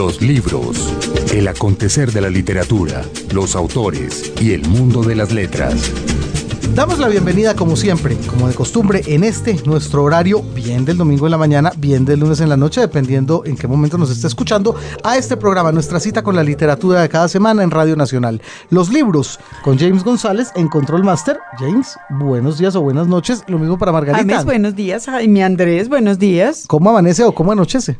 Los libros, el acontecer de la literatura, los autores y el mundo de las letras. Damos la bienvenida como siempre, como de costumbre, en este nuestro horario, bien del domingo en la mañana, bien del lunes en la noche, dependiendo en qué momento nos esté escuchando, a este programa, nuestra cita con la literatura de cada semana en Radio Nacional. Los libros con James González en Control Master. James, buenos días o buenas noches. Lo mismo para Margarita. James, buenos días. Jaime Andrés, buenos días. ¿Cómo amanece o cómo anochece?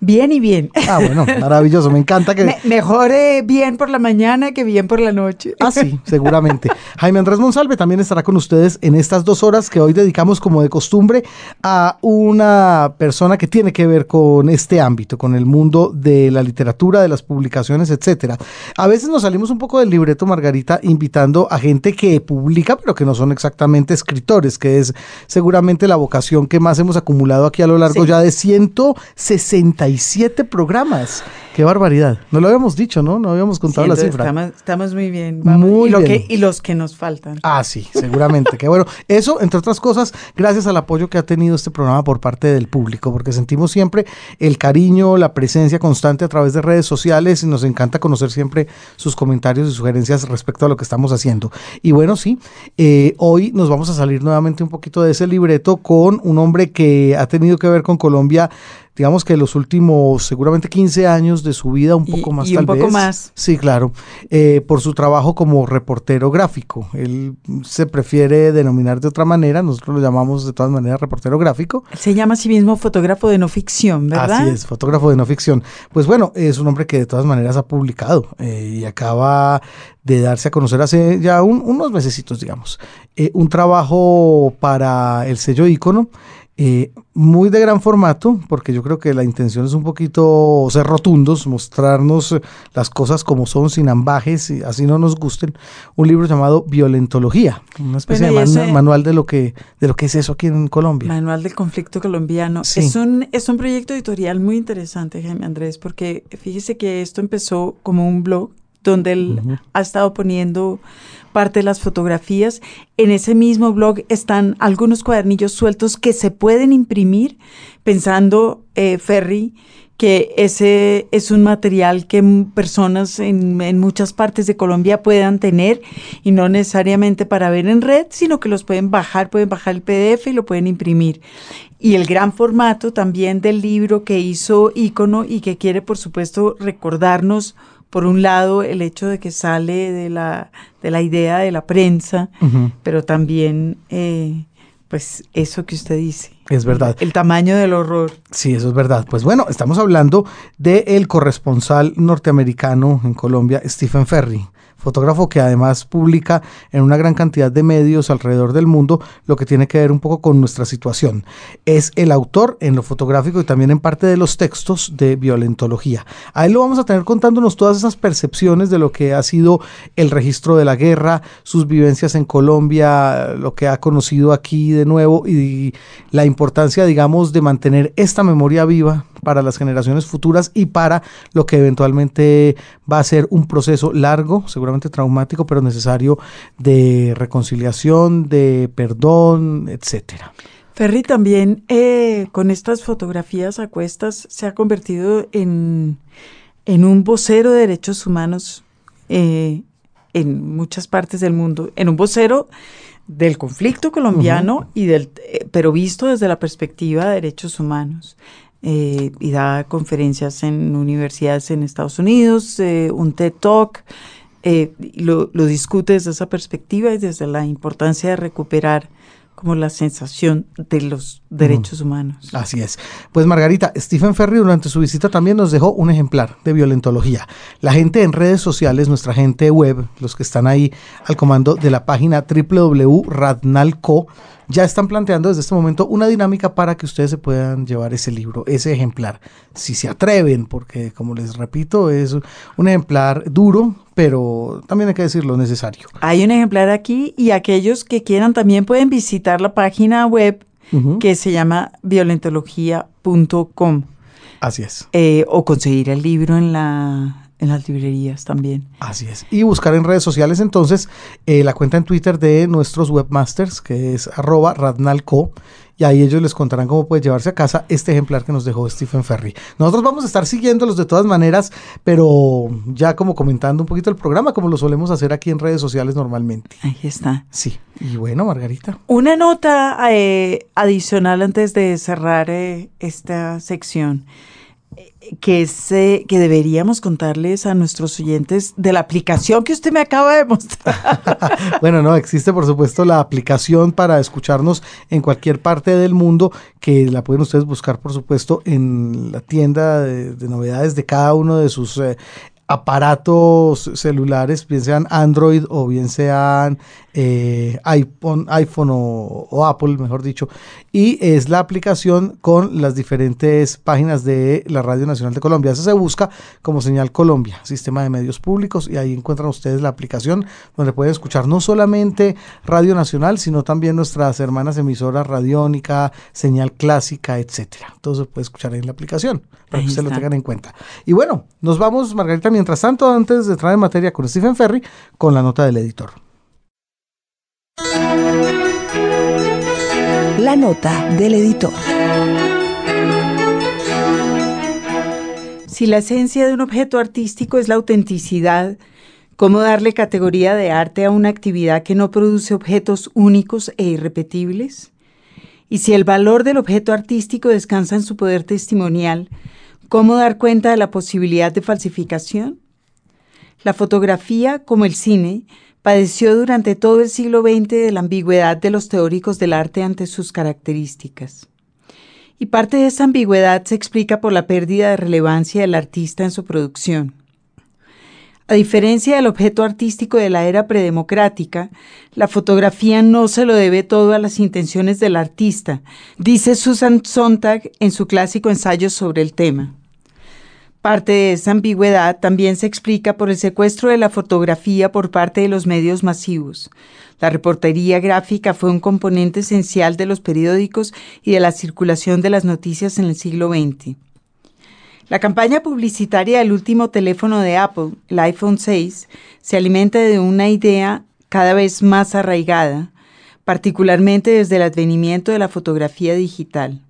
Bien y bien. Ah, bueno, maravilloso. Me encanta que. mejor bien por la mañana que bien por la noche. Ah, sí, seguramente. Jaime Andrés Monsalve también estará con ustedes en estas dos horas que hoy dedicamos, como de costumbre, a una persona que tiene que ver con este ámbito, con el mundo de la literatura, de las publicaciones, etcétera. A veces nos salimos un poco del libreto, Margarita, invitando a gente que publica, pero que no son exactamente escritores, que es seguramente la vocación que más hemos acumulado aquí a lo largo ya de 160 siete programas. Qué barbaridad. No lo habíamos dicho, ¿no? No habíamos contado la cifra. Estamos, muy bien. Muy y, bien. y los que nos faltan. Ah, sí, seguramente. Qué bueno. Eso, entre otras cosas, gracias al apoyo que ha tenido este programa por parte del público, porque sentimos siempre el cariño, la presencia constante a través de redes sociales y nos encanta conocer siempre sus comentarios y sugerencias respecto a lo que estamos haciendo. Y bueno, sí, eh, hoy nos vamos a salir nuevamente un poquito de ese libreto con un hombre que ha tenido que ver con Colombia digamos que los últimos seguramente 15 años de su vida, un poco más y tal un poco más. Sí, claro, eh, por su trabajo como reportero gráfico. Él se prefiere denominar de otra manera, nosotros lo llamamos de todas maneras reportero gráfico. Se llama a sí mismo fotógrafo de no ficción, ¿verdad? Así es, fotógrafo de no ficción. Pues bueno, es un hombre que de todas maneras ha publicado eh, y acaba de darse a conocer hace ya unos mesecitos, digamos, eh, un trabajo para el sello Icono eh, muy de gran formato, porque yo creo que la intención es un poquito ser rotundos, mostrarnos las cosas como son, sin ambajes, y así no nos gusten. Un libro llamado Violentología, una especie de manual de lo, que, de lo que es eso aquí en Colombia. Manual del conflicto colombiano. Es, un, es un proyecto editorial muy interesante, Jaime Andrés, porque fíjese que esto empezó como un blog donde él ha estado poniendo parte de las fotografías. En ese mismo blog están algunos cuadernillos sueltos que se pueden imprimir, pensando, eh, Ferry, que ese es un material que personas en, en, muchas partes de Colombia puedan tener y no necesariamente para ver en red, sino que los pueden bajar, pueden bajar el PDF y lo pueden imprimir. Y el gran formato también del libro que hizo Icono y que quiere, por supuesto, recordarnos por un lado, el hecho de que sale de la, de la idea de la prensa, pero también, eh, pues, eso que usted dice. Es verdad. El tamaño del horror. Sí, eso es verdad. Pues bueno, estamos hablando del el corresponsal norteamericano en Colombia, Stephen Ferry fotógrafo que además publica en una gran cantidad de medios alrededor del mundo lo que tiene que ver un poco con nuestra situación. Es el autor en lo fotográfico y también en parte de los textos de violentología. A él lo vamos a tener contándonos todas esas percepciones de lo que ha sido el registro de la guerra, sus vivencias en Colombia, lo que ha conocido aquí de nuevo y la importancia, digamos, de mantener esta memoria viva para las generaciones futuras y para lo que eventualmente va a ser un proceso largo, seguramente traumático, pero necesario de reconciliación, de perdón, etcétera. Ferry también eh, con estas fotografías a cuestas se ha convertido en, en un vocero de derechos humanos eh, en muchas partes del mundo, en un vocero del conflicto colombiano y del, eh, pero visto desde la perspectiva de derechos humanos. Eh, y da conferencias en universidades en Estados Unidos, eh, un TED Talk, eh, lo, lo, discute desde esa perspectiva y desde la importancia de recuperar como la sensación de los derechos humanos. Así es. Pues Margarita, Stephen Ferry durante su visita también nos dejó un ejemplar de violentología. La gente en redes sociales, nuestra gente web, los que están ahí al comando de la página www.radnalco, ya están planteando desde este momento una dinámica para que ustedes se puedan llevar ese libro, ese ejemplar, si se atreven, porque como les repito, es un ejemplar duro, pero también hay que decirlo necesario. Hay un ejemplar aquí y aquellos que quieran también pueden visitar la página web que se llama violentología.com. Así es. Eh, o conseguir el libro en la en las librerías también. Así es. Y buscar en redes sociales entonces eh, la cuenta en Twitter de nuestros webmasters, que es arroba radnalco, y ahí ellos les contarán cómo puede llevarse a casa este ejemplar que nos dejó Stephen Ferry. Nosotros vamos a estar siguiéndolos de todas maneras, pero ya como comentando un poquito el programa, como lo solemos hacer aquí en redes sociales normalmente. Ahí está. Sí, y bueno, Margarita. Una nota eh, adicional antes de cerrar eh, esta sección que, sé que deberíamos contarles a nuestros oyentes de la aplicación que usted me acaba de mostrar. bueno, no, existe por supuesto la aplicación para escucharnos en cualquier parte del mundo, que la pueden ustedes buscar por supuesto en la tienda de, novedades de cada uno de sus eh, aparatos celulares, bien sean Android o bien sean eh, iPhone, iPhone o, Apple, mejor dicho, y es la aplicación con las diferentes páginas de la Radio Nacional de Colombia. Eso se busca como Señal Colombia, Sistema de Medios Públicos, y ahí encuentran ustedes la aplicación donde pueden escuchar no solamente Radio Nacional, sino también nuestras hermanas emisoras Radiónica, Señal Clásica, etcétera. Todo se puede escuchar en la aplicación, para que ustedes lo tengan en cuenta. Y bueno, nos vamos, Margarita, mientras tanto, antes de entrar en materia con Stephen Ferry, con la nota del editor. La nota del editor. Si la esencia de un objeto artístico es la autenticidad, ¿cómo darle categoría de arte a una actividad que no produce objetos únicos e irrepetibles? Y si el valor del objeto artístico descansa en su poder testimonial, ¿cómo dar cuenta de la posibilidad de falsificación? La fotografía, como el cine, padeció durante todo el siglo XX de la ambigüedad de los teóricos del arte ante sus características. Y parte de esa ambigüedad se explica por la pérdida de relevancia del artista en su producción. A diferencia del objeto artístico de la era predemocrática, la fotografía no se lo debe todo a las intenciones del artista, dice Susan Sontag en su clásico ensayo sobre el tema. Parte de esa ambigüedad también se explica por el secuestro de la fotografía por parte de los medios masivos. La reportería gráfica fue un componente esencial de los periódicos y de la circulación de las noticias en el siglo XX. La campaña publicitaria del último teléfono de Apple, el iPhone 6, se alimenta de una idea cada vez más arraigada, particularmente desde el advenimiento de la fotografía digital.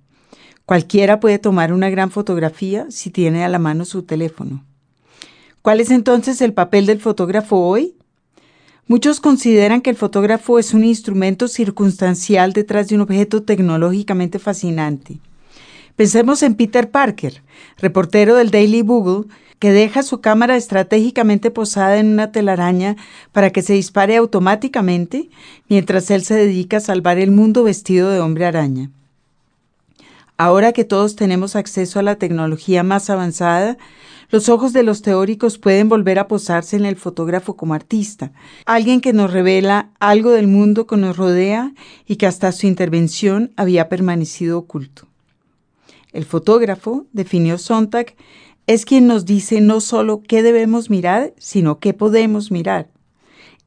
Cualquiera puede tomar una gran fotografía si tiene a la mano su teléfono. ¿Cuál es entonces el papel del fotógrafo hoy? Muchos consideran que el fotógrafo es un instrumento circunstancial detrás de un objeto tecnológicamente fascinante. Pensemos en Peter Parker, reportero del Daily Bugle, que deja su cámara estratégicamente posada en una telaraña para que se dispare automáticamente mientras él se dedica a salvar el mundo vestido de hombre araña. Ahora que todos tenemos acceso a la tecnología más avanzada, los ojos de los teóricos pueden volver a posarse en el fotógrafo como artista, alguien que nos revela algo del mundo que nos rodea y que hasta su intervención había permanecido oculto. El fotógrafo, definió Sontag, es quien nos dice no solo qué debemos mirar, sino qué podemos mirar.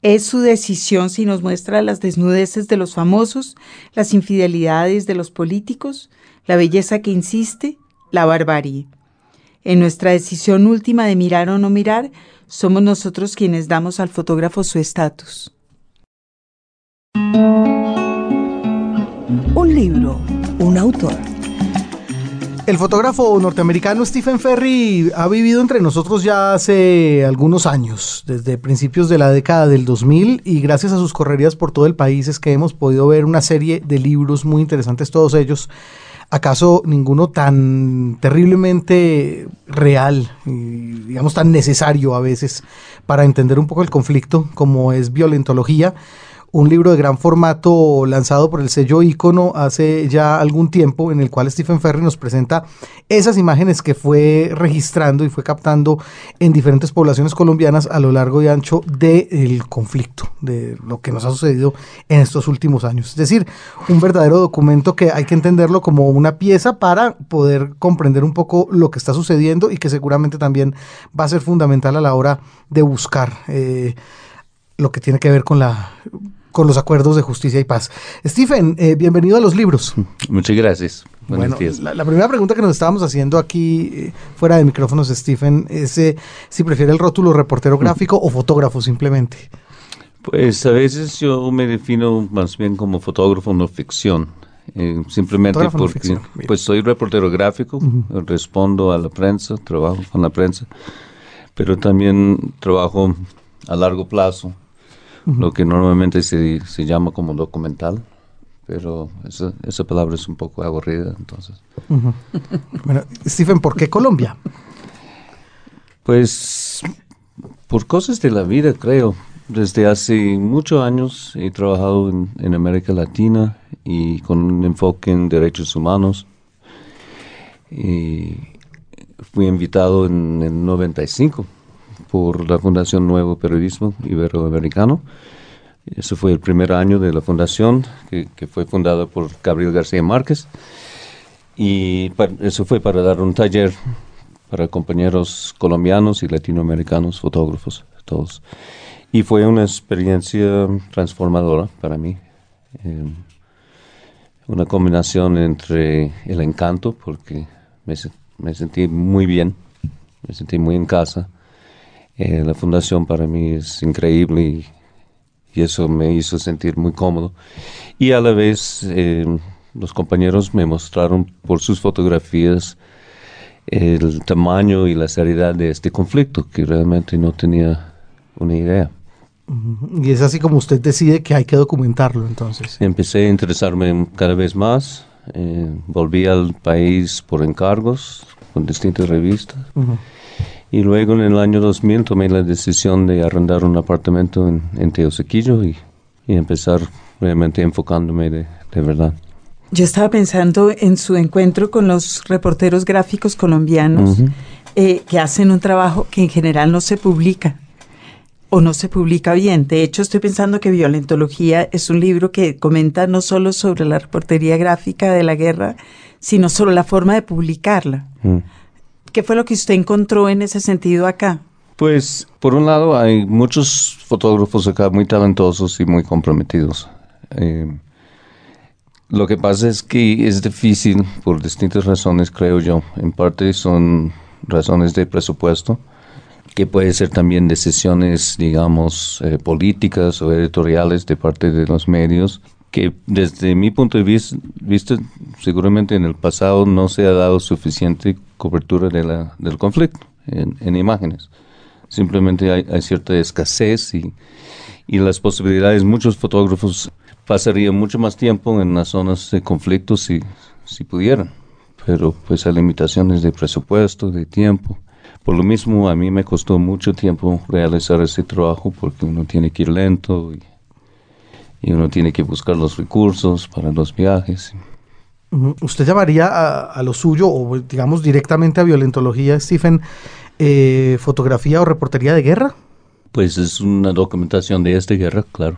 Es su decisión si nos muestra las desnudeces de los famosos, las infidelidades de los políticos, la belleza que insiste, la barbarie. En nuestra decisión última de mirar o no mirar, somos nosotros quienes damos al fotógrafo su estatus. Un libro, un autor. El fotógrafo norteamericano Stephen Ferry ha vivido entre nosotros ya hace algunos años, desde principios de la década del 2000, y gracias a sus correrías por todo el país es que hemos podido ver una serie de libros muy interesantes, todos ellos, ¿Acaso ninguno tan terriblemente real y digamos tan necesario a veces para entender un poco el conflicto como es violentología? Un libro de gran formato lanzado por el sello Icono hace ya algún tiempo, en el cual Stephen Ferry nos presenta esas imágenes que fue registrando y fue captando en diferentes poblaciones colombianas a lo largo y ancho del conflicto, de lo que nos ha sucedido en estos últimos años. Es decir, un verdadero documento que hay que entenderlo como una pieza para poder comprender un poco lo que está sucediendo y que seguramente también va a ser fundamental a la hora de buscar. Eh, lo que tiene que ver con la con los acuerdos de justicia y paz. Stephen, eh, bienvenido a los libros. Muchas gracias. Buenos días. La, primera pregunta que nos estábamos haciendo aquí, eh, fuera de micrófonos, Stephen, es eh, si prefiere el rótulo reportero gráfico o fotógrafo simplemente. Pues a veces yo me defino más bien como fotógrafo no ficción. eh, simplemente porque pues soy reportero gráfico, respondo a la prensa, trabajo con la prensa, pero también trabajo a largo plazo, lo que normalmente se, se, llama como documental, pero esa, esa palabra es un poco aburrida, entonces. bueno, Stephen, ¿por qué Colombia? Pues por cosas de la vida, creo. Desde hace muchos años he trabajado en, América Latina y con un enfoque en derechos humanos. Y fui invitado en el 95 por la Fundación Nuevo Periodismo Iberoamericano. Ese fue el primer año de la fundación, que, fue fundada por Gabriel García Márquez. Y eso fue para dar un taller para compañeros colombianos y latinoamericanos, fotógrafos, todos. Y fue una experiencia transformadora para mí. Eh, una combinación entre el encanto, porque me, me, sentí muy bien, me sentí muy en casa. Eh, la fundación para mí es increíble y, eso me hizo sentir muy cómodo. Y a la vez eh, los compañeros me mostraron por sus fotografías el tamaño y la seriedad de este conflicto, que realmente no tenía una idea. Y es así como usted decide que hay que documentarlo entonces. Empecé a interesarme cada vez más, eh, volví al país por encargos con distintas revistas. Y luego en el año 2000 tomé la decisión de arrendar un apartamento en, en Teosequillo y, y, empezar realmente enfocándome de, de verdad. Yo estaba pensando en su encuentro con los reporteros gráficos colombianos eh, que hacen un trabajo que en general no se publica o no se publica bien. De hecho, estoy pensando que Violentología es un libro que comenta no solo sobre la reportería gráfica de la guerra, sino sobre la forma de publicarla. Mm. ¿Qué fue lo que usted encontró en ese sentido acá? Pues, por un lado, hay muchos fotógrafos acá muy talentosos y muy comprometidos. Eh, lo que pasa es que es difícil por distintas razones, creo yo. En parte son razones de presupuesto, que puede ser también decisiones, digamos, eh, políticas o editoriales de parte de los medios, que desde mi punto de vista, seguramente en el pasado no se ha dado suficiente cobertura de la, del conflicto en, imágenes. Simplemente hay, hay, cierta escasez y, y las posibilidades, muchos fotógrafos pasaría mucho más tiempo en las zonas de conflicto si, si pudieran, pero pues hay limitaciones de presupuesto, de tiempo. Por lo mismo, a mí me costó mucho tiempo realizar ese trabajo porque uno tiene que ir lento y, uno tiene que buscar los recursos para los viajes. ¿Usted llamaría a, lo suyo o digamos directamente a violentología, Stephen, eh, fotografía o reportería de guerra? Pues es una documentación de esta guerra, claro.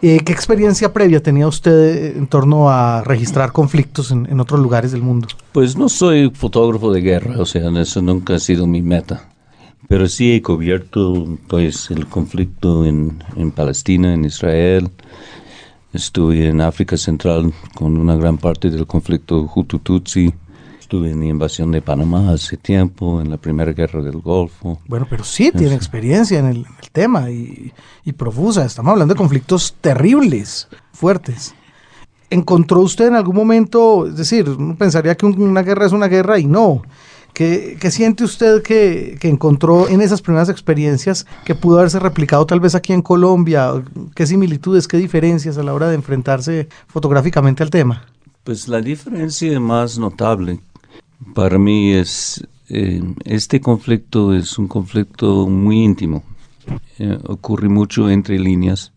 ¿Qué experiencia previa tenía usted en torno a registrar conflictos en, otros lugares del mundo? Pues no soy fotógrafo de guerra, o sea, eso nunca ha sido mi meta. Pero sí he cubierto pues, el conflicto en, en Palestina, en Israel. Estuve en África Central con una gran parte del conflicto Hutu-Tutsi estuve en la invasión de Panamá hace tiempo, en la Primera Guerra del Golfo. Bueno, pero sí tiene experiencia en el, tema y, profusa. Estamos hablando de conflictos terribles, fuertes. ¿Encontró usted en algún momento, es decir, uno pensaría que una guerra es una guerra y no? ¿Qué, siente usted que, encontró en esas primeras experiencias que pudo haberse replicado tal vez aquí en Colombia? ¿Qué similitudes, qué diferencias a la hora de enfrentarse fotográficamente al tema? Pues la diferencia más notable para mí es eh, este conflicto es un conflicto muy íntimo. Eh, ocurre mucho entre líneas.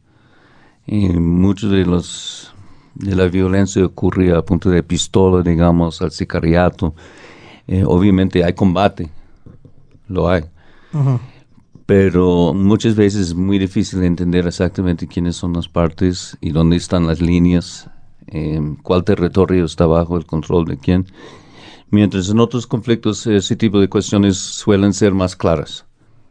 Eh, mucho de los de la violencia ocurre a punto de pistola, digamos, al sicariato. Obviamente hay combate, lo hay. Pero muchas veces es muy difícil entender exactamente quiénes son las partes y dónde están las líneas, cuál territorio está bajo el control de quién mientras en otros conflictos ese tipo de cuestiones suelen ser más claras.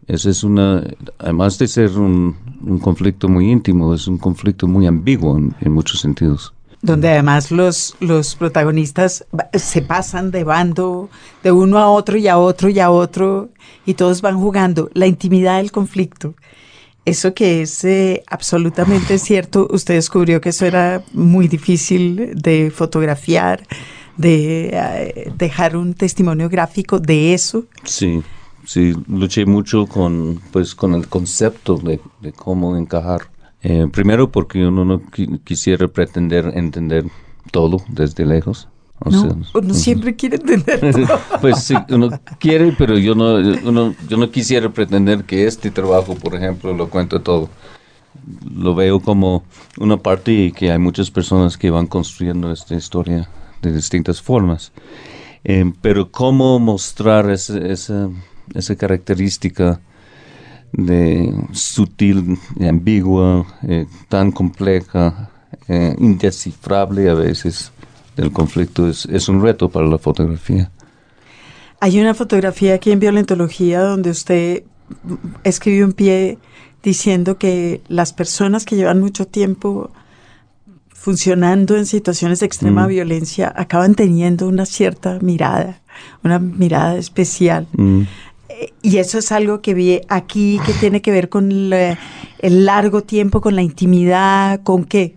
Ese es una, además de ser un, conflicto muy íntimo, es un conflicto muy ambiguo en, muchos sentidos. Donde además los, los protagonistas se pasan de bando de uno a otro y a otro y a otro y todos van jugando la intimidad del conflicto Eso que es eh, absolutamente cierto, usted descubrió que eso era muy difícil de fotografiar, de eh, dejar un testimonio gráfico de eso. Sí, sí, luché mucho con, pues, con el concepto de, cómo encajar. Eh, primero porque uno no quisiera pretender entender todo desde lejos. no, uno siempre quiere entender todo. pues sí, uno quiere, pero yo no, uno, yo no quisiera pretender que este trabajo, por ejemplo, lo cuente todo. Lo veo como una parte y que hay muchas personas que van construyendo esta historia de distintas formas. Eh, pero cómo mostrar esa, esa, característica de sutil, ambigua, eh, tan compleja, eh, indescifrable a veces del conflicto es, es, un reto para la fotografía. Hay una fotografía aquí en Violentología donde usted escribió un pie diciendo que las personas que llevan mucho tiempo funcionando en situaciones de extrema mm. violencia acaban teniendo una cierta mirada, una mirada especial. Mm. Y eso es algo que vi aquí que tiene que ver con el largo tiempo, con la intimidad, con qué.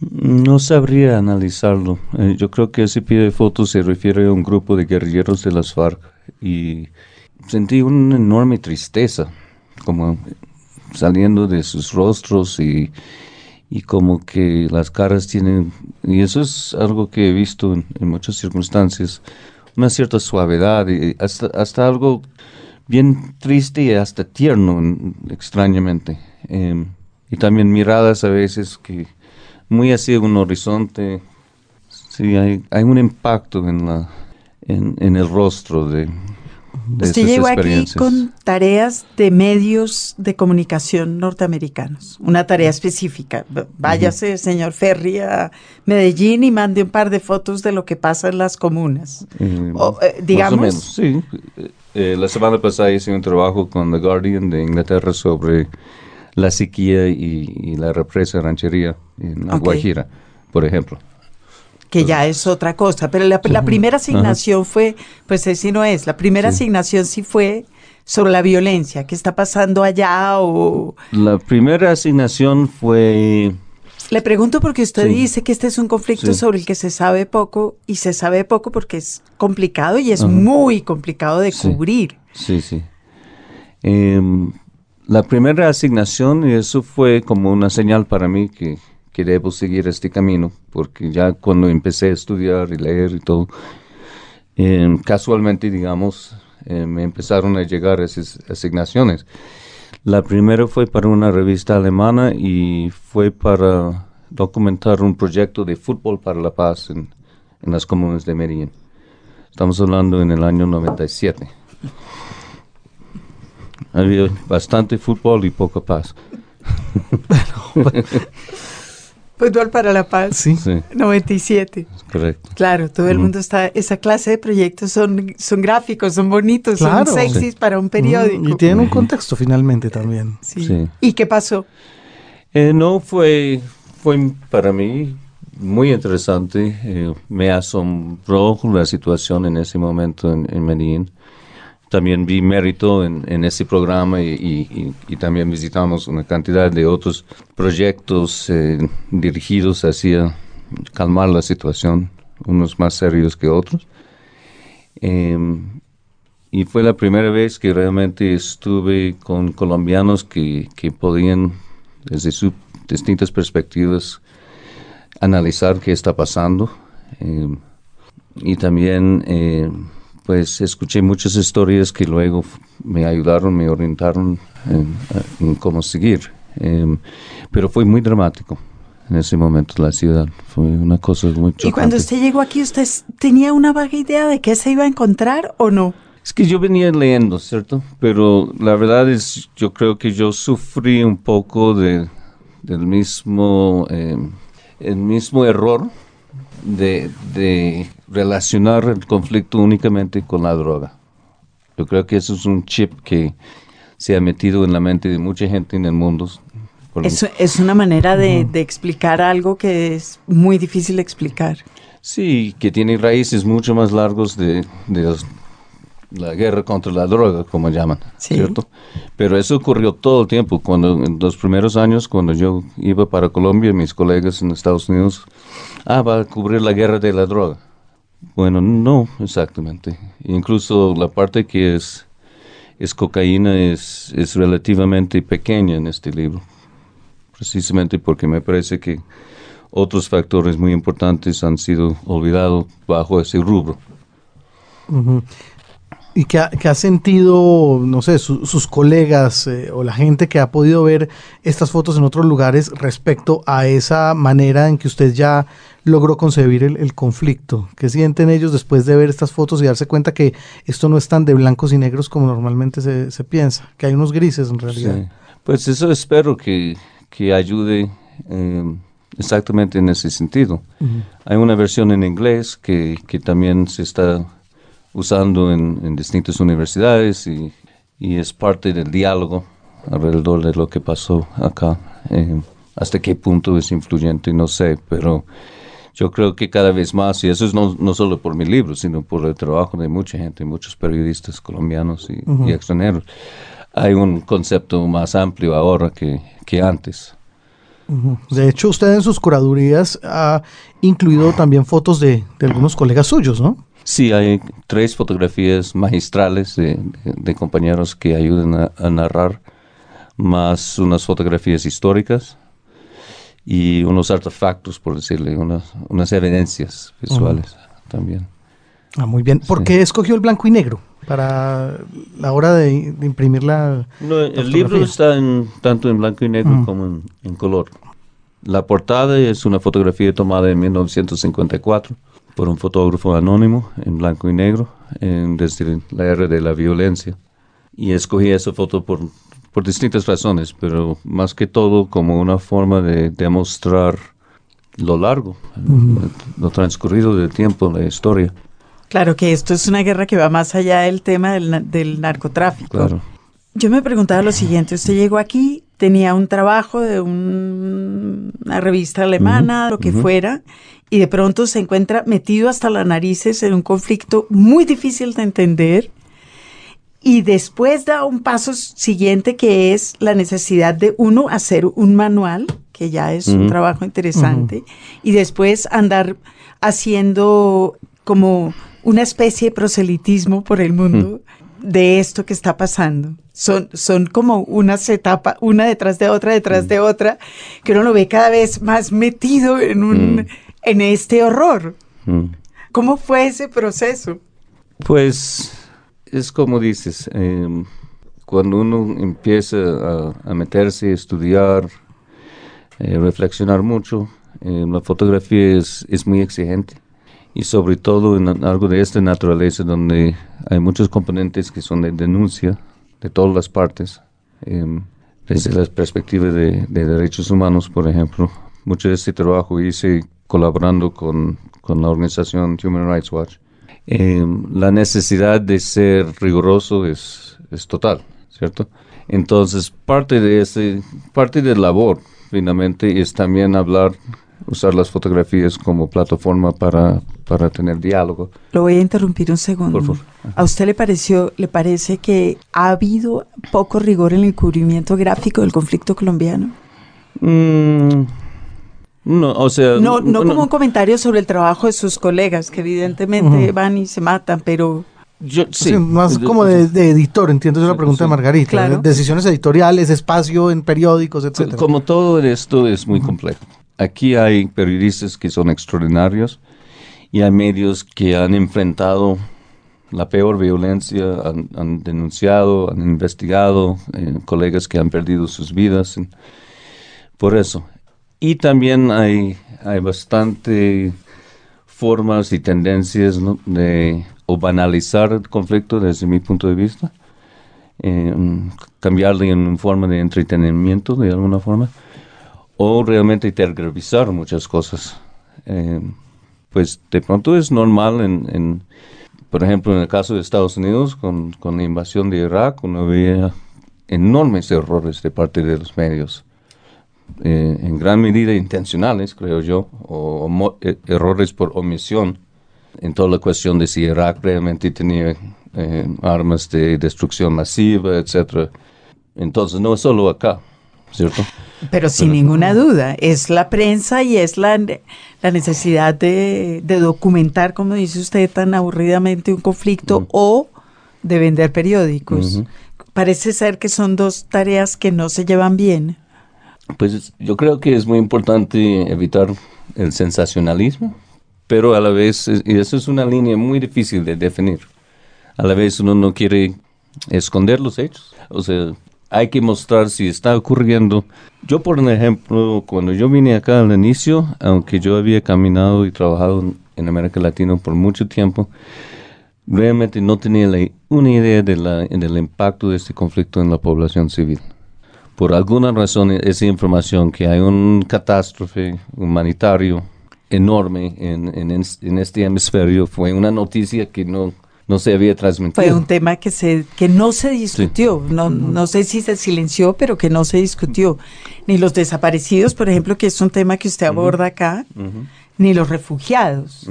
No sabría analizarlo. Eh, yo creo que ese pie de foto se refiere a un grupo de guerrilleros de las FARC y sentí una enorme tristeza, como saliendo de sus rostros y, y como que las caras tienen, y eso es algo que he visto en, muchas circunstancias, una cierta suavidad y hasta, hasta algo bien triste y hasta tierno, extrañamente. Em, y también miradas a veces que muy hacia un horizonte, sí, hay, hay un impacto en, la, en, en el rostro de, Usted llegó aquí con tareas de medios de comunicación norteamericanos, una tarea específica. Váyase, señor Ferri, a Medellín y mande un par de fotos de lo que pasa en las comunas. Eh, eh, digamos. sí. Eh, la semana pasada hice un trabajo con The Guardian de Inglaterra sobre la sequía y, la represa ranchería en La Guajira, por ejemplo que ya es otra cosa. Pero la, primera asignación fue, pues así no es, la primera asignación sí fue sobre la violencia, ¿qué está pasando allá o...? La primera asignación fue... Le pregunto porque usted dice que este es un conflicto sobre el que se sabe poco y se sabe poco porque es complicado y es muy complicado de cubrir. Sí, sí. Em, la primera asignación, y eso fue como una señal para mí que que debo seguir este camino, porque ya cuando empecé a estudiar y leer y todo, eh, casualmente, digamos, eh, me empezaron a llegar esas asignaciones. La primera fue para una revista alemana y fue para documentar un proyecto de fútbol para la paz en, en las comunas de Medellín. Estamos hablando en el año 97. Había bastante fútbol y poca paz. bueno, Fútbol para la Paz. Sí. 97. Correcto. Claro, todo el mundo está. Esa clase de proyectos son, son gráficos, son bonitos, son sexys para un periódico. Y tienen un contexto finalmente también. Sí. ¿Y qué pasó? Eh, no, fue, fue para mí muy interesante. Eh, me asombró la situación en ese momento en, en Medellín también vi mérito en, ese programa y, también visitamos una cantidad de otros proyectos eh, dirigidos hacia calmar la situación, unos más serios que otros. Em, y fue la primera vez que realmente estuve con colombianos que, podían, desde sus distintas perspectivas, analizar qué está pasando. Em, y también em, pues escuché muchas historias que luego me ayudaron, me orientaron en, cómo seguir. Em, pero fue muy dramático en ese momento la ciudad. Fue una cosa muy chocante. ¿Y cuando usted llegó aquí, usted tenía una vaga idea de qué se iba a encontrar o no? Es que yo venía leyendo, ¿cierto? Pero la verdad es, yo creo que yo sufrí un poco de, del mismo, em, el mismo error de, de relacionar el conflicto únicamente con la droga. Yo creo que eso es un chip que se ha metido en la mente de mucha gente en el mundo. Es, es una manera de, explicar algo que es muy difícil explicar. Sí, que tiene raíces mucho más largos de, la guerra contra la droga, como llaman, ¿cierto? Pero eso ocurrió todo el tiempo. Cuando en los primeros años, cuando yo iba para Colombia, mis colegas en Estados Unidos, ah, va a cubrir la guerra de la droga. Bueno, no exactamente. Incluso la parte que es, es cocaína es, es relativamente pequeña en este libro, precisamente porque me parece que otros factores muy importantes han sido olvidados bajo ese rubro. ¿Y qué ha, sentido, no sé, sus colegas eh, o la gente que ha podido ver estas fotos en otros lugares respecto a esa manera en que usted ya logró concebir el, conflicto? ¿Qué sienten ellos después de ver estas fotos y darse cuenta que esto no es tan de blancos y negros como normalmente se, piensa, que hay unos grises en realidad? Pues eso espero que, ayude eh, exactamente en ese sentido. Hay una versión en inglés que, que también se está usando en, distintas universidades y, es parte del diálogo alrededor de lo que pasó acá. Eh, hasta qué punto es influyente, no sé, pero yo creo que cada vez más, y eso es no, no solo por mi libro, sino por el trabajo de mucha gente, muchos periodistas colombianos y, extranjeros, hay un concepto más amplio ahora que, que antes. De hecho, usted en sus curadurías ha incluido también fotos de, de algunos colegas suyos, ¿no? Sí, hay tres fotografías magistrales de, compañeros que ayudan a, narrar, más unas fotografías históricas y unos artefactos, por decirle, unas, unas evidencias visuales también. Ah, muy bien. ¿Por qué escogió el blanco y negro para la hora de, imprimir la, El libro está en, tanto en blanco y negro como en color. La portada es una fotografía tomada en 1954 por un fotógrafo anónimo en blanco y negro desde la era de la violencia. Y escogí esa foto por, por distintas razones, pero más que todo como una forma de demostrar lo largo, lo transcurrido del tiempo, la historia. Claro que esto es una guerra que va más allá del tema del, del narcotráfico. Claro. Yo me preguntaba lo siguiente, usted llegó aquí, tenía un trabajo de una revista alemana, lo que fuera, y de pronto se encuentra metido hasta las narices en un conflicto muy difícil de entender, y después da un paso siguiente que es la necesidad de uno hacer un manual, que ya es un trabajo interesante, y después andar haciendo como una especie de proselitismo por el mundo de esto que está pasando son, son como unas etapas, una detrás de otra, detrás de mm. otra, que uno lo ve cada vez más metido en, un, mm. en este horror. Mm. ¿Cómo fue ese proceso? Pues es como dices, em, cuando uno empieza a, meterse, a estudiar, eh, reflexionar mucho, em, la fotografía es, es muy exigente y sobre todo en algo de esta naturaleza donde hay muchos componentes que son de denuncia, de todas las partes, em, desde la perspectiva de, derechos humanos, por ejemplo. Mucho de este trabajo hice colaborando con, con la organización Human Rights Watch. Em, la necesidad de ser riguroso es, es total, ¿cierto? Entonces, parte de ese, parte de la labor, finalmente, es también hablar usar las fotografías como plataforma para, para tener diálogo. Lo voy a interrumpir un segundo. ¿A usted le pareció, le parece que ha habido poco rigor en el encubrimiento gráfico del conflicto colombiano? Mm, no, o sea... No, no, como un comentario sobre el trabajo de sus colegas, que evidentemente van y se matan, pero... Yo, sí, más como de, editor, entiendo, es la pregunta de Margarita. Decisiones editoriales, espacio en periódicos, etc. Como todo esto es muy complejo aquí hay periodistas que son extraordinarios y hay medios que han enfrentado la peor violencia, han, denunciado, han investigado, eh, colegas que han perdido sus vidas. por eso. Y también hay, hay bastante formas y tendencias de o banalizar el conflicto desde mi punto de vista, eh, cambiarle en forma de entretenimiento de alguna forma o realmente tergiversar muchas cosas. Eh, pues de pronto es normal en, por ejemplo, en el caso de Estados Unidos, con, la invasión de Irak, uno veía enormes errores de parte de los medios, eh, en gran medida intencionales, creo yo, o, eh, errores por omisión en toda la cuestión de si Irak realmente tenía armas de destrucción masiva, etcétera. Entonces no es solo acá, ¿cierto? Pero sin ninguna duda, es la prensa y es la, la necesidad de, documentar, como dice usted tan aburridamente, un conflicto o de vender periódicos. Parece ser que son dos tareas que no se llevan bien. Pues yo creo que es muy importante evitar el sensacionalismo, pero a la vez, y eso es una línea muy difícil de definir, a la vez uno no quiere esconder los hechos. O sea, hay que mostrar si está ocurriendo. Yo, por ejemplo, cuando yo vine acá al inicio, aunque yo había caminado y trabajado en América Latina por mucho tiempo, realmente no tenía una idea de la, del impacto de este conflicto en la población civil. Por alguna razón, esa información que hay un catástrofe humanitario enorme en, en, en este hemisferio fue una noticia que no no se había transmitido. Fue un tema que, se, que no se discutió, no, no sé si se silenció, pero que no se discutió. Ni los desaparecidos, por ejemplo, que es un tema que usted aborda acá, ni los refugiados,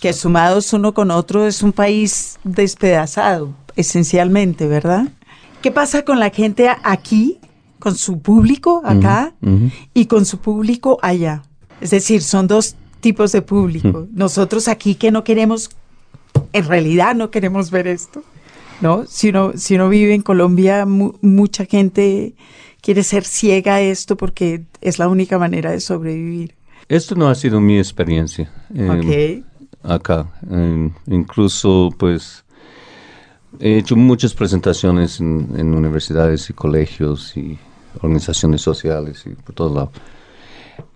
que sumados uno con otro es un país despedazado, esencialmente, ¿verdad? ¿Qué pasa con la gente aquí, con su público acá y con su público allá? Es decir, son dos tipos de público. Nosotros aquí que no queremos en realidad no queremos ver esto, ¿no? Si uno, si uno vive en Colombia, mucha gente quiere ser ciega a esto porque es la única manera de sobrevivir. Esto no ha sido mi experiencia. Eh, acá. incluso, pues, he hecho muchas presentaciones en, universidades y colegios y organizaciones sociales y por todos lados.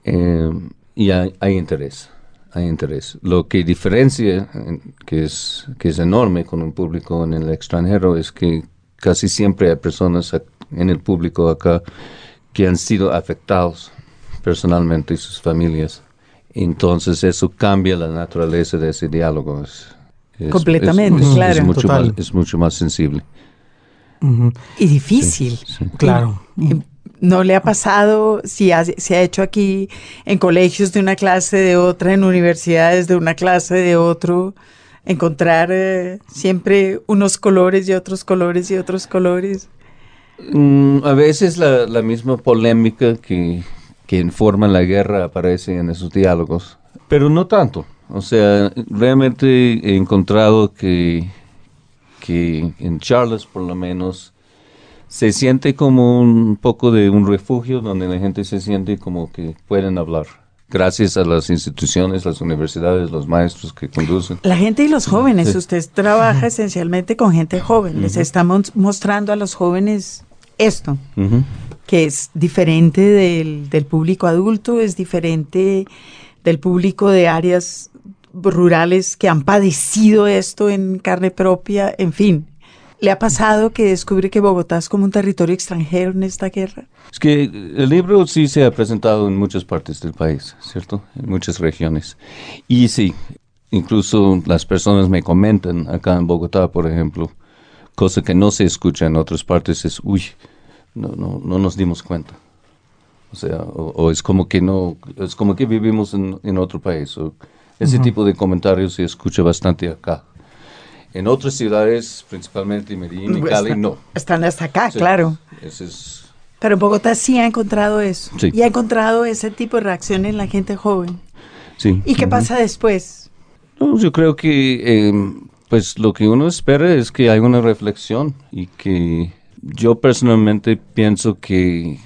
Eh, y hay interés hay interés. Lo que diferencia, que es, que es enorme con un público en el extranjero, es que casi siempre hay personas en el público acá que han sido afectados personalmente y sus familias. Entonces eso cambia la naturaleza de ese diálogo. Completamente, claro. Es mucho, más, es mucho más sensible. Y difícil. Claro. ¿No le ha pasado si se ha hecho aquí en colegios de una clase de otra, en universidades de una clase de otro, encontrar eh, siempre unos colores y otros colores y otros colores? Mm, a veces la, la, misma polémica que, que informa la guerra aparece en esos diálogos, pero no tanto. O sea, realmente he encontrado que, que en Charles por lo menos se siente como un poco de un refugio donde la gente se siente como que pueden hablar. Gracias a las instituciones, las universidades, los maestros que conducen. La gente y los jóvenes. Usted trabaja esencialmente con gente joven. Les estamos mostrando a los jóvenes esto, que es diferente del, del público adulto, es diferente del público de áreas rurales que han padecido esto en carne propia, en fin, ¿Le ha pasado que descubre que Bogotá es como un territorio extranjero en esta guerra? Es que el libro sí se ha presentado en muchas partes del país, ¿cierto? En muchas regiones. Y sí, incluso las personas me comentan acá en Bogotá, por ejemplo, cosa que no se escucha en otras partes es, uy, no, no, no nos dimos cuenta. O sea, o, es como que no, es como que vivimos en, en otro país. O ese tipo de comentarios se escucha bastante acá. En otras ciudades, principalmente Medellín y pues Cali, no. Están hasta acá, claro. Pero en Bogotá sí ha encontrado eso. Y ha encontrado ese tipo de reacción en la gente joven. Sí. ¿Y qué pasa después? yo creo que em, pues lo que uno espera es que haya una reflexión y que yo personalmente pienso que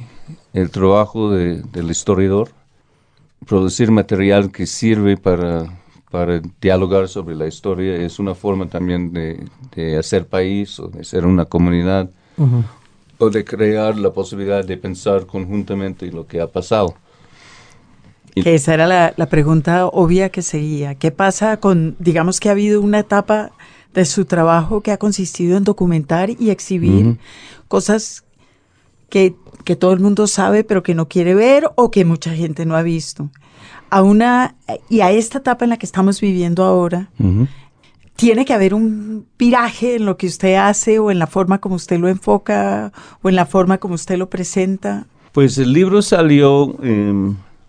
el trabajo del historiador, producir material que sirve para para dialogar sobre la historia es una forma también de, hacer país o de ser una comunidad o de crear la posibilidad de pensar conjuntamente lo que ha pasado. que esa era la, pregunta obvia que seguía. ¿Qué pasa con, digamos que ha habido una etapa de su trabajo que ha consistido en documentar y exhibir cosas que, que todo el mundo sabe pero que no quiere ver o que mucha gente no ha visto? A una y a esta etapa en la que estamos viviendo ahora, tiene que haber un viraje en lo que usted hace o en la forma como usted lo enfoca o en la forma como usted lo presenta. Pues el libro salió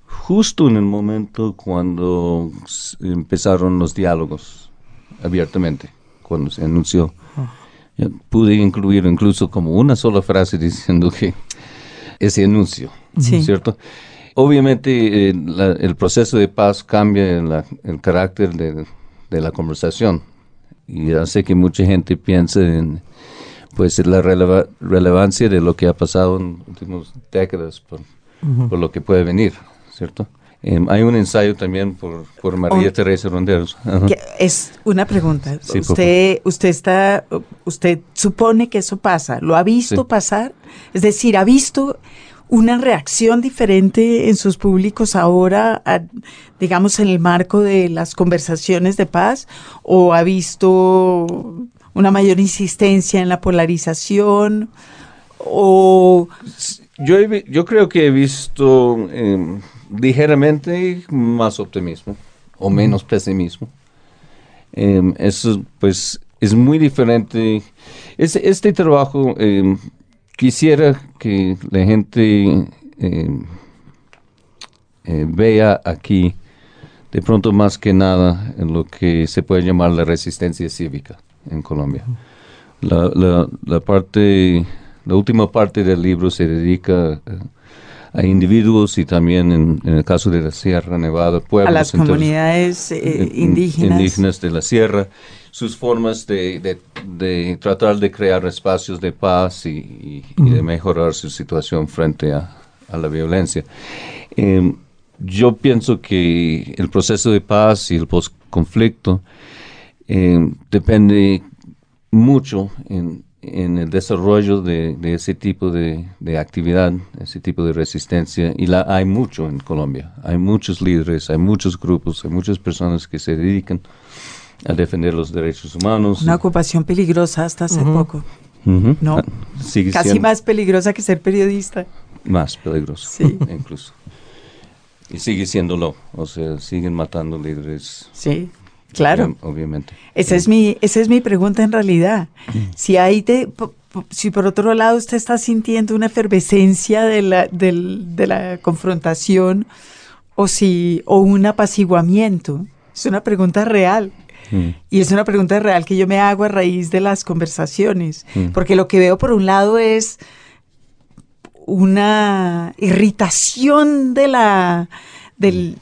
justo en el momento cuando empezaron los diálogos abiertamente, cuando se anunció. Pude incluir incluso como una sola frase diciendo que ese anuncio, ¿cierto? Obviamente eh, el proceso de paz cambia el carácter de, la conversación y hace que mucha gente piense en pues la relevancia de lo que ha pasado en las últimas décadas por, por lo que puede venir, ¿cierto? Em, hay un ensayo también por, por María Teresa Ronderos. Es una pregunta. usted, usted está, usted supone que eso pasa. ¿Lo ha visto pasar? Es decir, ¿ha visto una reacción diferente en sus públicos ahora, digamos, en el marco de las conversaciones de paz? ¿O ha visto una mayor insistencia en la polarización? ¿O yo, yo creo que he visto eh, ligeramente más optimismo o menos pesimismo. Em, eso pues es muy diferente. Este, este trabajo em, quisiera que la gente eh, vea aquí de pronto más que nada en lo que se puede llamar la resistencia cívica en Colombia. La, parte la última parte del libro se dedica eh, a individuos y también en, el caso de la Sierra Nevada, pueblos. A las comunidades eh, indígenas. Indígenas de la Sierra, sus formas de, de, tratar de crear espacios de paz y, de mejorar su situación frente a, a la violencia. Em, yo pienso que el proceso de paz y el post-conflicto em, depende mucho en en el desarrollo de, ese tipo de, actividad, ese tipo de resistencia, y la hay mucho en Colombia. Hay muchos líderes, hay muchos grupos, hay muchas personas que se dedican a defender los derechos humanos. Una ocupación peligrosa hasta hace poco. ¿No? Ah, Casi más peligrosa que ser periodista. Más peligroso, sí. incluso. Y sigue siéndolo, o sea, siguen matando líderes. Sí. Claro. Obviamente. Esa es mi, esa es mi pregunta en realidad. Si hay de, si por otro lado usted está sintiendo una efervescencia de la, de la confrontación o si, o un apaciguamiento. Es una pregunta real. Mm. Y es una pregunta real que yo me hago a raíz de las conversaciones. Mm. Porque lo que veo por un lado es una irritación de la, del,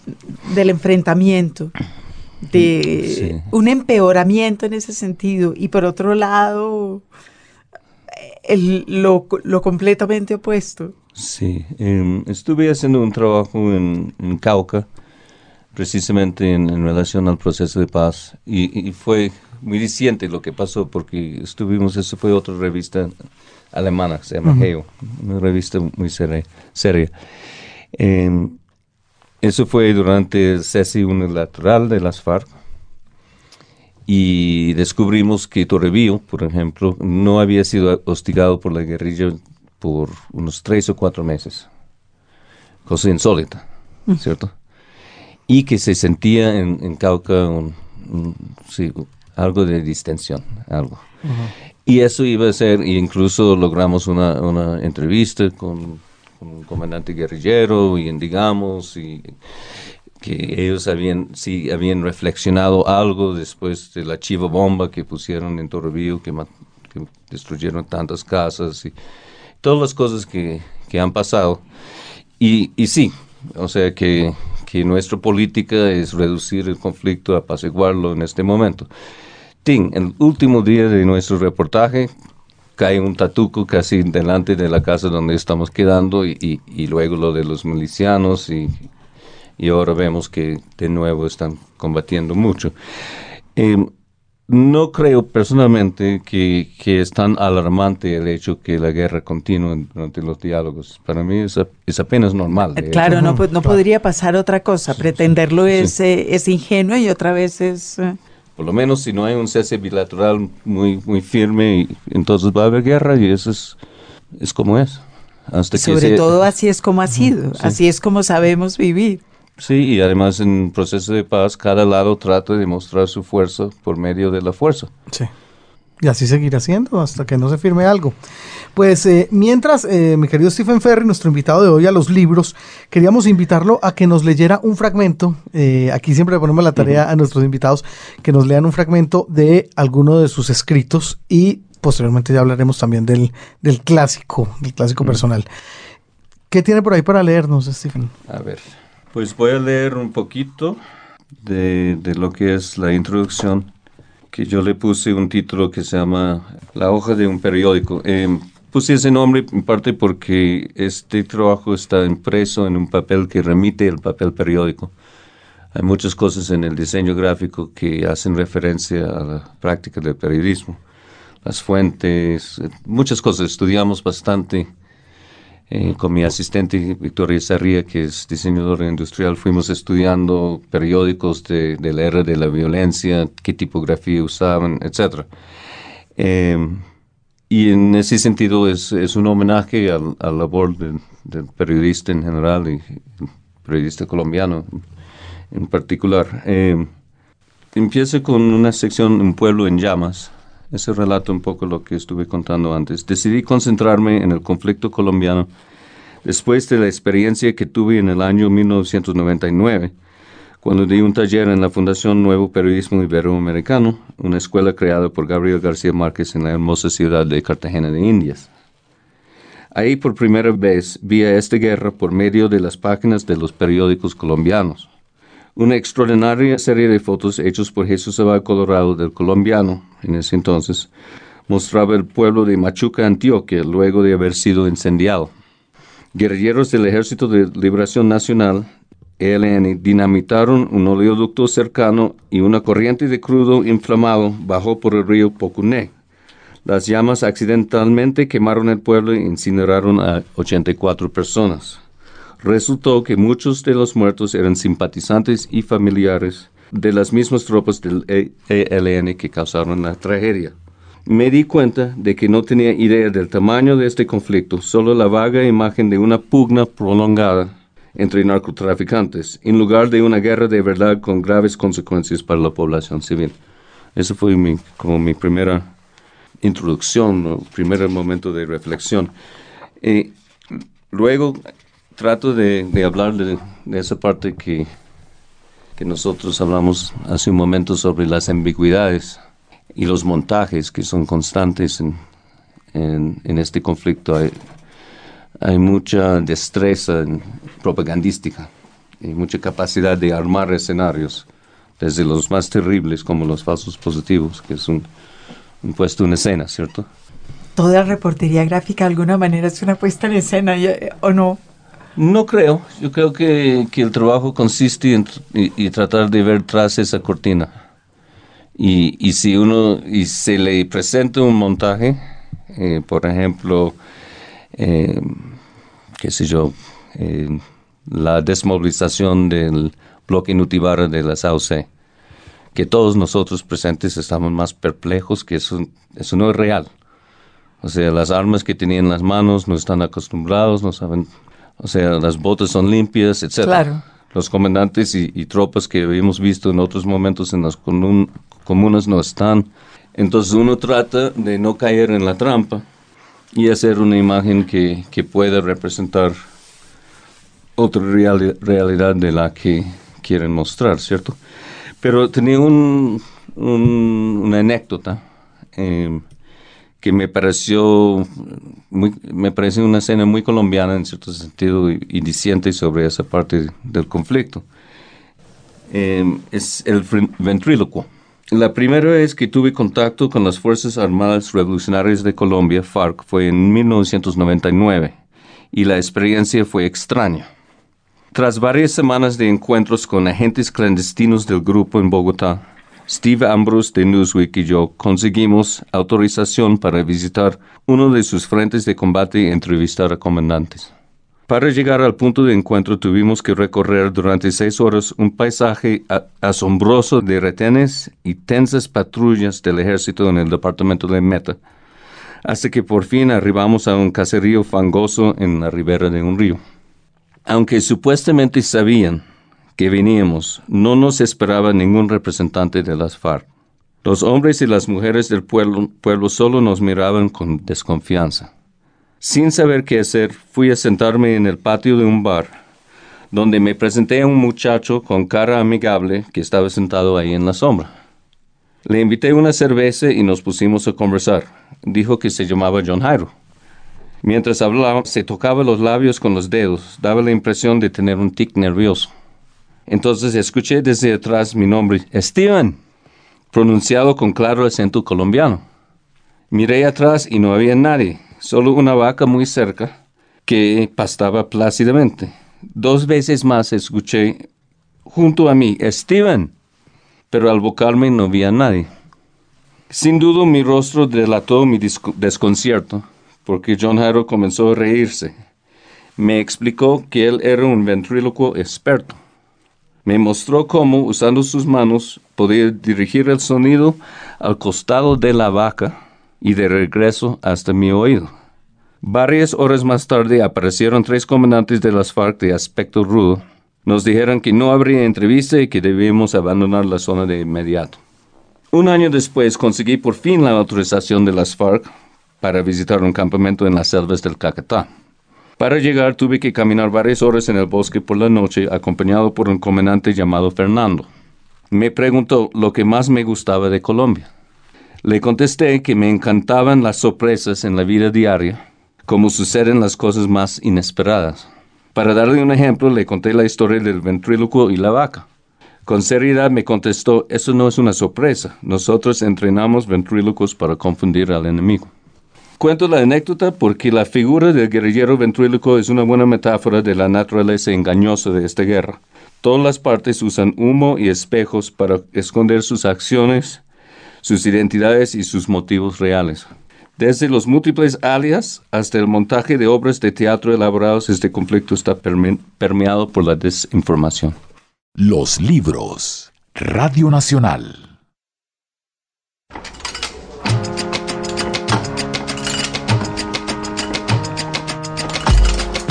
del enfrentamiento de un empeoramiento en ese sentido y por otro lado lo, completamente opuesto. Sí, em, estuve haciendo un trabajo en, Cauca precisamente en, relación al proceso de paz y, fue muy diciente lo que pasó porque estuvimos, eso fue otra revista alemana, se llama Geo, una revista muy seria. seria. Em, eso fue durante el cese unilateral de las FARC y descubrimos que Torrevío, por ejemplo, no había sido hostigado por la guerrilla por unos tres o cuatro meses. Cosa insólita, mm. ¿cierto? Y que se sentía en, Cauca algo de distensión, algo. Y eso iba a ser, incluso logramos una, una entrevista con un comandante guerrillero y digamos y que ellos habían sí habían reflexionado algo después de la chiva bomba que pusieron en Torrevío que, destruyeron tantas casas y todas las cosas que, que han pasado. Y, y, sí o sea que, que nuestra política es reducir el conflicto apaciguarlo en este momento. Tim, el último día de nuestro reportaje cae un tatuco casi delante de la casa donde estamos quedando y, y, luego lo de los milicianos y, y, ahora vemos que de nuevo están combatiendo mucho. Em, no creo personalmente que, que, es tan alarmante el hecho que la guerra continúe durante los diálogos. Para mí es, es apenas normal. Claro, no, no podría pasar otra cosa. Pretenderlo Es, eh, es ingenuo y otra vez es... Eh, por lo menos si no hay un cese bilateral muy, muy firme, entonces va a haber guerra y eso es, es como es. Hasta Sobre todo así es como ha sido, así es como sabemos vivir. Sí, y además en proceso de paz cada lado trata de demostrar su fuerza por medio de la fuerza. Sí. Y así seguirá siendo hasta que no se firme algo. Pues eh, mientras, eh, mi querido Stephen Ferry, nuestro invitado de hoy a los libros, queríamos invitarlo a que nos leyera un fragmento. Eh, aquí siempre le ponemos la tarea a nuestros invitados que nos lean un fragmento de alguno de sus escritos y posteriormente ya hablaremos también del, del clásico, del clásico personal. ¿Qué tiene por ahí para leernos, Stephen? A ver, pues voy a leer un poquito de, de lo que es la introducción que yo le puse un título que se llama La hoja de un periódico. Eh, puse ese nombre en parte porque este trabajo está impreso en un papel que remite al papel periódico. Hay muchas cosas en el diseño gráfico que hacen referencia a la práctica del periodismo. Las fuentes, muchas cosas. Estudiamos bastante eh, con mi asistente Victoria Sarria, que es diseñadora industrial, fuimos estudiando periódicos de, la era de la violencia, qué tipografía usaban, etc. Em, y en ese sentido es, es un homenaje al, la labor del, periodista en general y periodista colombiano en particular. Eh, empieza con una sección Un pueblo en llamas ese relato un poco lo que estuve contando antes. Decidí concentrarme en el conflicto colombiano después de la experiencia que tuve en el año 1999, cuando di un taller en la Fundación Nuevo Periodismo Iberoamericano, una escuela creada por Gabriel García Márquez en la hermosa ciudad de Cartagena de Indias. Ahí por primera vez vi a esta guerra por medio de las páginas de los periódicos colombianos. Una extraordinaria serie de fotos hechas por Jesús Abad Colorado del colombiano en ese entonces mostraba el pueblo de Machuca, Antioquia, luego de haber sido incendiado. Guerrilleros del Ejército de Liberación Nacional, ELN, dinamitaron un oleoducto cercano y una corriente de crudo inflamado bajó por el río Pocuné. Las llamas accidentalmente quemaron el pueblo e incineraron a 84 personas resultó que muchos de los muertos eran simpatizantes y familiares de las mismas tropas del ELN que causaron la tragedia. Me di cuenta de que no tenía idea del tamaño de este conflicto, solo la vaga imagen de una pugna prolongada entre narcotraficantes, en lugar de una guerra de verdad con graves consecuencias para la población civil. Eso fue mi, como mi primera introducción, primer momento de reflexión. Y luego trato de, hablar de, esa parte que, que nosotros hablamos hace un momento sobre las ambigüedades y los montajes que son constantes en, en, este conflicto. Hay, hay mucha destreza propagandística y mucha capacidad de armar escenarios, desde los más terribles como los falsos positivos, que es un, un puesto en escena, ¿cierto? Toda reportería gráfica de alguna manera es una puesta en escena, ¿o no? No creo. Yo creo que, el trabajo consiste en y, tratar de ver tras esa cortina. Y, y, si uno y se le presenta un montaje, eh, por ejemplo, eh, qué sé yo, la desmovilización del bloque Nutibara de la SAUC, que todos nosotros presentes estamos más perplejos que eso, eso no es real. O sea, las armas que tenían en las manos no están acostumbrados, no saben o sea, las botas son limpias, etc. Claro. Los comandantes y, tropas que habíamos visto en otros momentos en las comunas no están. Entonces uno trata de no caer en la trampa y hacer una imagen que, que pueda representar otra realidad de la que quieren mostrar, ¿cierto? Pero tenía un, una anécdota. Eh, que me pareció muy, me parece una escena muy colombiana en cierto sentido y, diciente sobre esa parte del conflicto. Em, es el ventrílocuo. La primera vez que tuve contacto con las Fuerzas Armadas Revolucionarias de Colombia, FARC, fue en 1999 y la experiencia fue extraña. Tras varias semanas de encuentros con agentes clandestinos del grupo en Bogotá, Steve Ambrose de Newsweek y yo conseguimos autorización para visitar uno de sus frentes de combate y entrevistar a comandantes. Para llegar al punto de encuentro tuvimos que recorrer durante seis horas un paisaje asombroso de retenes y tensas patrullas del ejército en el departamento de Meta, hasta que por fin arribamos a un caserío fangoso en la ribera de un río. Aunque supuestamente sabían que veníamos, no nos esperaba ningún representante de las FARC. Los hombres y las mujeres del pueblo, pueblo solo nos miraban con desconfianza. Sin saber qué hacer, fui a sentarme en el patio de un bar, donde me presenté a un muchacho con cara amigable que estaba sentado ahí en la sombra. Le invité una cerveza y nos pusimos a conversar. Dijo que se llamaba John Jairo. Mientras hablaba, se tocaba los labios con los dedos, daba la impresión de tener un tic nervioso. Entonces escuché desde atrás mi nombre, Steven, pronunciado con claro acento colombiano. Miré atrás y no había nadie, solo una vaca muy cerca que pastaba plácidamente. Dos veces más escuché junto a mí, Steven, pero al bocarme no vi a nadie. Sin duda mi rostro delató mi desconcierto, porque John Jairo comenzó a reírse. Me explicó que él era un ventrílocuo experto. Me mostró cómo, usando sus manos, podía dirigir el sonido al costado de la vaca y de regreso hasta mi oído. Varias horas más tarde aparecieron tres comandantes de las FARC de aspecto rudo. Nos dijeron que no habría entrevista y que debíamos abandonar la zona de inmediato. Un año después conseguí por fin la autorización de las FARC para visitar un campamento en las selvas del Cacatá. Para llegar tuve que caminar varias horas en el bosque por la noche acompañado por un comandante llamado Fernando. Me preguntó lo que más me gustaba de Colombia. Le contesté que me encantaban las sorpresas en la vida diaria, como suceden las cosas más inesperadas. Para darle un ejemplo, le conté la historia del ventrílocuo y la vaca. Con seriedad me contestó, eso no es una sorpresa, nosotros entrenamos ventrílocos para confundir al enemigo. Cuento la anécdota porque la figura del guerrillero ventríloco es una buena metáfora de la naturaleza engañosa de esta guerra. Todas las partes usan humo y espejos para esconder sus acciones sus identidades y sus motivos reales. Desde los múltiples alias hasta el montaje de obras de teatro elaborados, este conflicto está permeado por la desinformación. Los libros. Radio Nacional.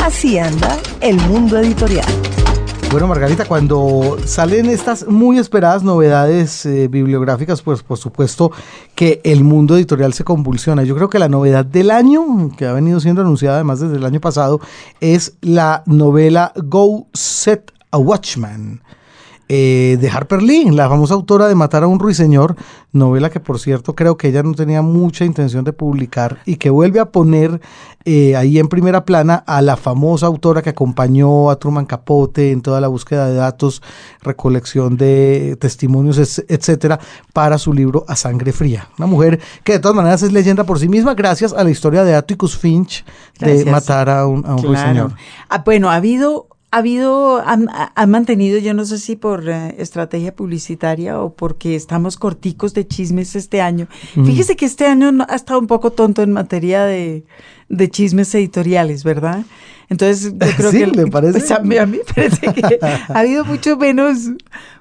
Así anda el mundo editorial. Bueno, Margarita, cuando salen estas muy esperadas novedades eh, bibliográficas, pues por supuesto que el mundo editorial se convulsiona. Yo creo que la novedad del año, que ha venido siendo anunciada además desde el año pasado, es la novela Go Set a Watchman eh, de Harper Lee, la famosa autora de Matar a un ruiseñor, novela que por cierto creo que ella no tenía mucha intención de publicar y que vuelve a poner eh, ahí en primera plana a la famosa autora que acompañó a Truman Capote en toda la búsqueda de datos, recolección de testimonios, etcétera, para su libro A Sangre Fría. Una mujer que de todas maneras es leyenda por sí misma gracias a la historia de Atticus Finch de matar a un, ruiseñor. Ah, bueno, ha habido ha habido, han, mantenido, yo no sé si por eh, estrategia publicitaria o porque estamos corticos de chismes este año. Fíjese que este año ha estado un poco tonto en materia de, chismes editoriales, ¿verdad? Entonces, yo creo que. ¿le parece? Pues, a, mí, me parece que ha habido mucho menos,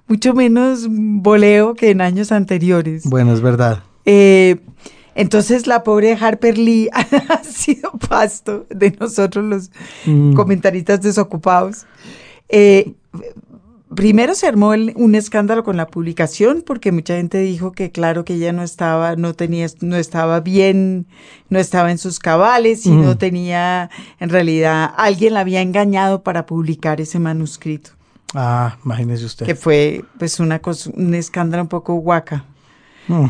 mucho menos voleo que en años anteriores. Bueno, es verdad. Eh, entonces la pobre Harper Lee ha sido pasto de nosotros los mm. comentaristas desocupados. Eh, primero se armó un escándalo con la publicación porque mucha gente dijo que claro que ella no estaba, no tenía, no estaba bien, no estaba en sus cabales y no tenía, en realidad, alguien la había engañado para publicar ese manuscrito. Ah, imagínese usted. Que fue pues una cosa, un escándalo un poco guaca.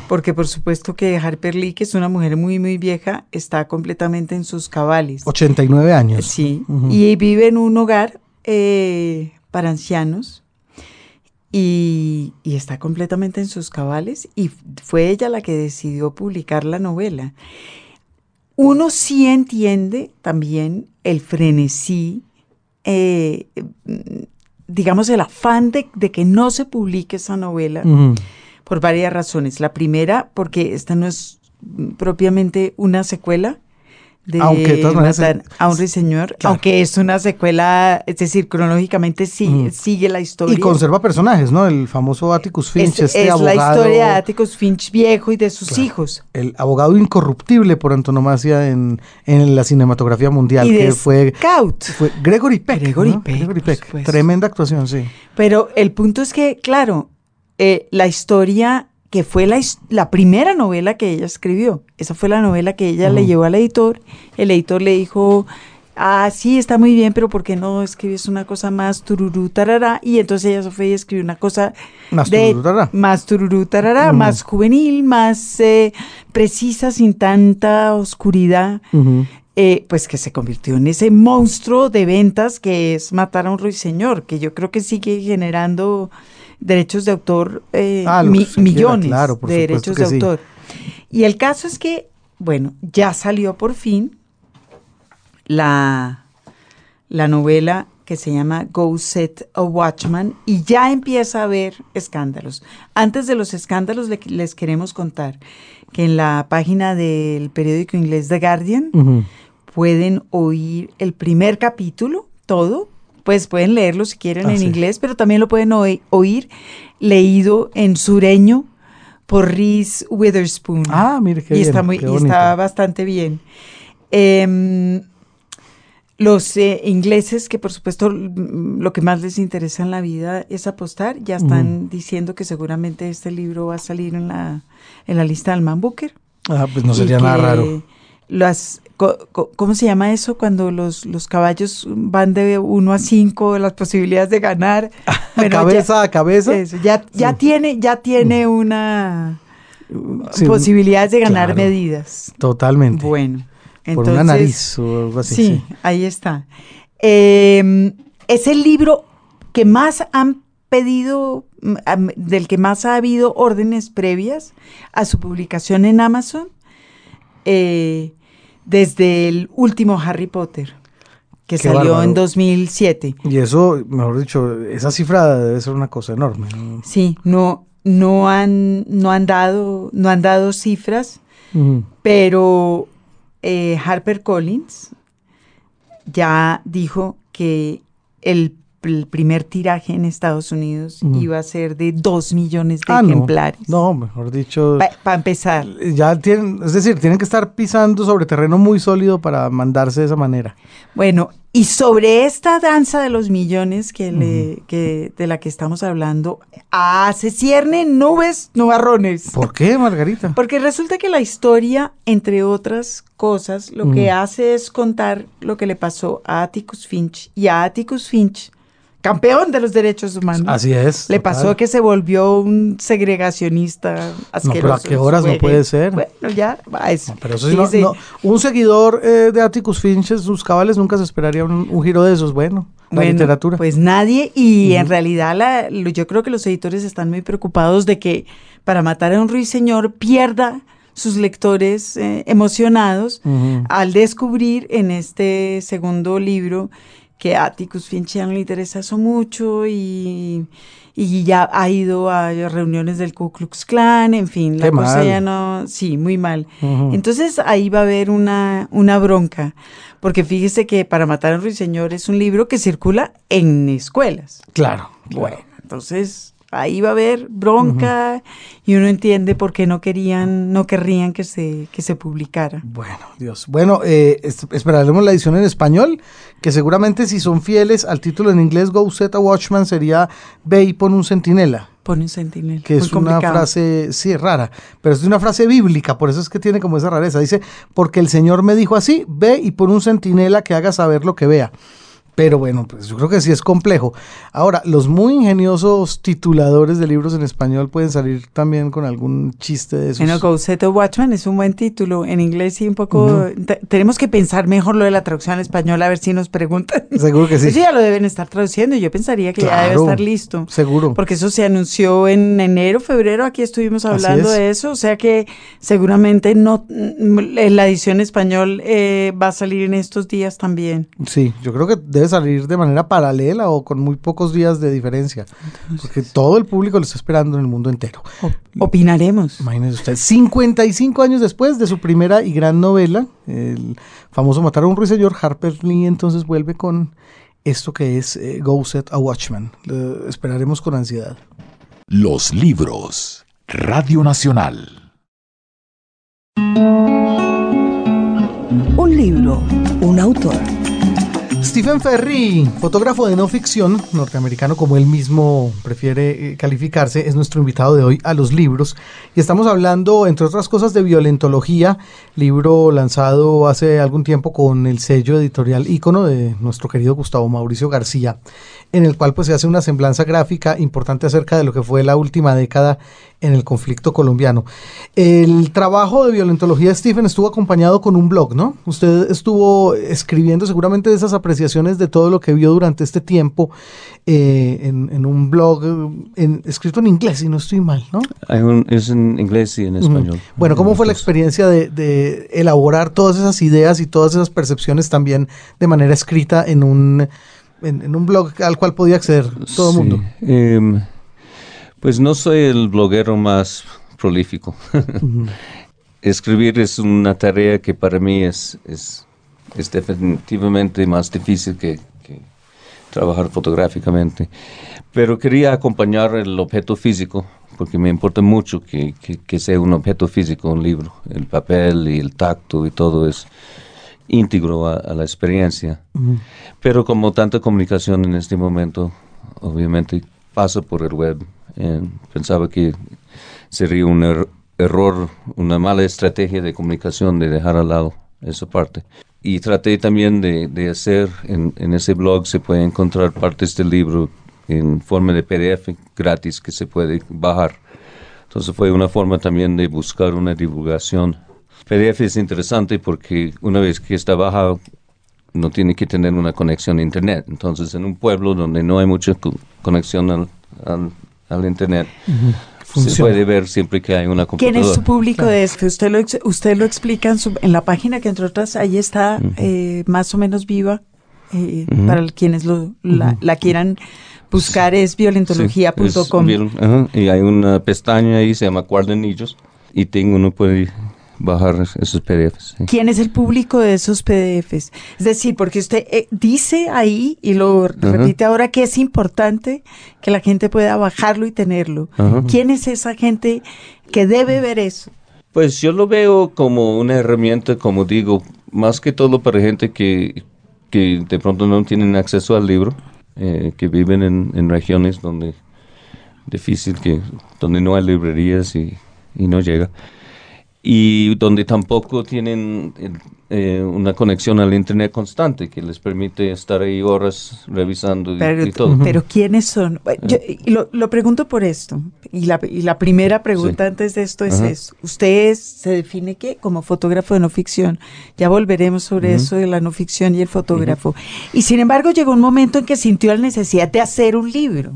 Porque por supuesto que Harper Lee, que es una mujer muy, muy vieja, está completamente en sus cabales. 89 años. Sí, y vive en un hogar eh, para ancianos y, está completamente en sus cabales y fue ella la que decidió publicar la novela. Uno sí entiende también el frenesí, eh, digamos el afán de, que no se publique esa novela por varias razones. La primera, porque esta no es propiamente una secuela de aunque a un ruiseñor, aunque es una secuela, es decir, cronológicamente sí, sigue la historia. Y conserva personajes, ¿no? El famoso Atticus Finch, es, este es la historia de Atticus Finch viejo y de sus hijos. El abogado incorruptible por antonomasia en, en la cinematografía mundial, que fue, Scout. fue Gregory Peck. Gregory Peck. Gregory Peck. Tremenda actuación, sí. Pero el punto es que, claro, eh, la historia que fue la, la, primera novela que ella escribió. Esa fue la novela que ella le llevó al editor. El editor le dijo, ah, sí, está muy bien, pero ¿por qué no escribes una cosa más tururú tarará? Y entonces ella se fue y escribió una cosa más de, tururú tarará, más, tururú, tarará, más juvenil, más eh, precisa, sin tanta oscuridad. Eh, pues que se convirtió en ese monstruo de ventas que es Matar a un ruiseñor, que yo creo que sigue generando derechos de autor, eh, Ah, quiera, millones claro, de derechos de sí. autor. Y el caso es que, bueno, ya salió por fin la, la novela que se llama Go Set a Watchman y ya empieza a haber escándalos. Antes de los escándalos le- les queremos contar que en la página del periódico inglés The Guardian pueden oír el primer capítulo, todo, pues pueden leerlo si quieren Ah, en sí. inglés, pero también lo pueden oír leído en sureño por Reese Witherspoon. Ah, mire qué y bien, está muy, qué y está bastante bien. Em, los eh, ingleses, que por supuesto lo que más les interesa en la vida es apostar, ya están diciendo que seguramente este libro va a salir en la, en la lista del Man Booker. Ah, pues no sería nada raro. Las, ¿Cómo se llama eso? Cuando los, los caballos van de 1 a 5, las posibilidades de ganar. Bueno, ya- cabeza a cabeza. eso, ya, ya Sí. Mm. tiene, ya tiene una Sí, posibilidades de ganar claro. medidas. Totalmente. Bueno, Por una nariz o algo así. sí, sí. ahí está. Eh, es el libro que más han pedido, mm, del que más ha habido órdenes previas a su publicación en Amazon eh, desde el último Harry Potter, que Qué salió bárbaro. en 2007. Y eso, mejor dicho, esa cifra debe ser una cosa enorme. ¿no? Sí, no, no han, no han dado, no han dado cifras, pero eh, Harper Collins ya dijo que el, el primer tiraje en Estados Unidos Ujú. iba a ser de dos millones de Ah, ejemplares. No, mejor dicho. Para empezar. Ya tienen, es decir, tienen que estar pisando sobre terreno muy sólido para mandarse de esa manera. Bueno, y sobre esta danza de los millones que le, que, de la que estamos hablando, ah, se ciernen nubes, nubarrones. ¿Por qué, Margarita? Porque resulta que la historia, entre otras cosas, lo que hace es contar lo que le pasó a Atticus Finch. Y a Atticus Finch, campeón de los derechos humanos, Así es. le total. pasó que se volvió un segregacionista asqueroso. pero ¿a qué horas no puede ser? Bueno, ya, va eso. No, pero eso sí, no- no, un seguidor eh, de Atticus Finch, sus cabales, nunca se esperaría un, un giro de esos. Bueno, la Bueno, literatura. Pues nadie, y en realidad la- yo creo que los editores están muy preocupados de que para matar a un ruiseñor pierda sus lectores eh, emocionados al descubrir en este segundo libro que a Atticus Finch ya no le interesa eso mucho y, y ya ha ido a reuniones del Ku Klux Klan, en fin, la Qué cosa mal. ya no, sí, muy mal. Entonces ahí va a haber una, una bronca, porque fíjese que Para matar a un ruiseñor es un libro que circula en escuelas. Claro. claro. Bueno, entonces ahí va a haber bronca y uno entiende por qué no querían, no querrían que se, que se publicara. Bueno, Dios. Bueno, eh, es- esperaremos la edición en español, que seguramente si son fieles al título en inglés, Go Set a Watchman, sería Ve y pon un centinela, Pone un sentinel. que Muy es una frase, sí, rara, pero es una frase bíblica, por eso es que tiene como esa rareza. Dice, porque el Señor me dijo así, ve y pon un centinela que haga saber lo que vea. Pero bueno, pues yo creo que sí es complejo. Ahora, los muy ingeniosos tituladores de libros en español pueden salir también con algún chiste de esos. Bueno, a Watchman es un buen título. En inglés sí un poco... te- tenemos que pensar mejor lo de la traducción al español a ver si nos preguntan. Seguro que sí. Eso ya lo deben estar traduciendo yo pensaría que ya debe estar listo. Seguro. Porque eso se anunció en enero, febrero, aquí estuvimos hablando es. de eso, o sea que seguramente no mm, la edición español eh, va a salir en estos días también. Sí, yo creo que debe salir de manera paralela o con muy pocos días de diferencia, porque todo el público lo está esperando en el mundo entero. Opinaremos. Imagínese usted, 55 años después de su primera y gran novela, el famoso Matar a un ruiseñor, Harper Lee entonces vuelve con esto que es eh, Go Set a Watchman. Lo esperaremos con ansiedad. Los libros. Radio Nacional. Un libro, un autor. Stephen Ferry, fotógrafo de no ficción, norteamericano como él mismo prefiere eh, calificarse, es nuestro invitado de hoy a los libros. Y estamos hablando, entre otras cosas, de violentología, libro lanzado hace algún tiempo con el sello editorial ícono de nuestro querido Gustavo Mauricio García, en el cual pues se hace una semblanza gráfica importante acerca de lo que fue la última década en el conflicto colombiano. El trabajo de violentología de Stephen estuvo acompañado con un blog, ¿no? Usted estuvo escribiendo seguramente de esas apreciaciones de todo lo que vio durante este tiempo eh, en, un blog escrito en inglés, si no estoy mal, ¿no? es en inglés y en español. Bueno, ¿cómo fue la experiencia de, elaborar todas esas ideas y todas esas percepciones también de manera escrita en un, en, un blog al cual podía acceder todo el mundo? Em, pues no soy el bloguero más prolífico. Escribir es una tarea que para mí es, es, definitivamente más difícil que, trabajar fotográficamente. Pero quería acompañar el objeto físico, porque me importa mucho que, sea un objeto físico, un libro. El papel y el tacto y todo es íntegro a, la experiencia. Pero como tanta comunicación en este momento, obviamente pasa por el web eh, pensaba que sería un er-, error, una mala estrategia de comunicación de dejar al lado esa parte. Y traté también de, hacer, en, ese blog se puede encontrar partes del libro en forma de PDF gratis que se puede bajar. Entonces fue una forma también de buscar una divulgación. PDF es interesante porque una vez que está bajado no tiene que tener una conexión a internet. Entonces en un pueblo donde no hay mucha conexión al, al Internet. Se puede ver siempre que hay una computadora. ¿Quién es su público de esto? Usted lo, usted lo explica en, la página que entre otras ahí está eh, más o menos viva eh, para quienes lo, la, quieran buscar es violentología.com. y hay una pestaña ahí, se llama Cuadernillos y tengo, uno puede bajar esos PDFs. ¿Quién es el público de esos PDFs? Es decir, porque usted eh, dice ahí y lo repite ahora que es importante que la gente pueda bajarlo y tenerlo. ¿Quién es esa gente que debe ver eso? Pues yo lo veo como una herramienta, como digo, más que todo para gente que, que de pronto no tienen acceso al libro, eh, que viven en, en, regiones donde difícil que donde no hay librerías y, y no llega y donde tampoco tienen eh, una conexión al Internet constante que les permite estar ahí horas revisando y, todo. Pero ¿quiénes son? Yo, lo, lo, pregunto por esto. Y la, y la primera pregunta antes de esto es eso. ¿Usted se define qué? Como fotógrafo de no ficción. Ya volveremos sobre eso de la no ficción y el fotógrafo. Y sin embargo llegó un momento en que sintió la necesidad de hacer un libro.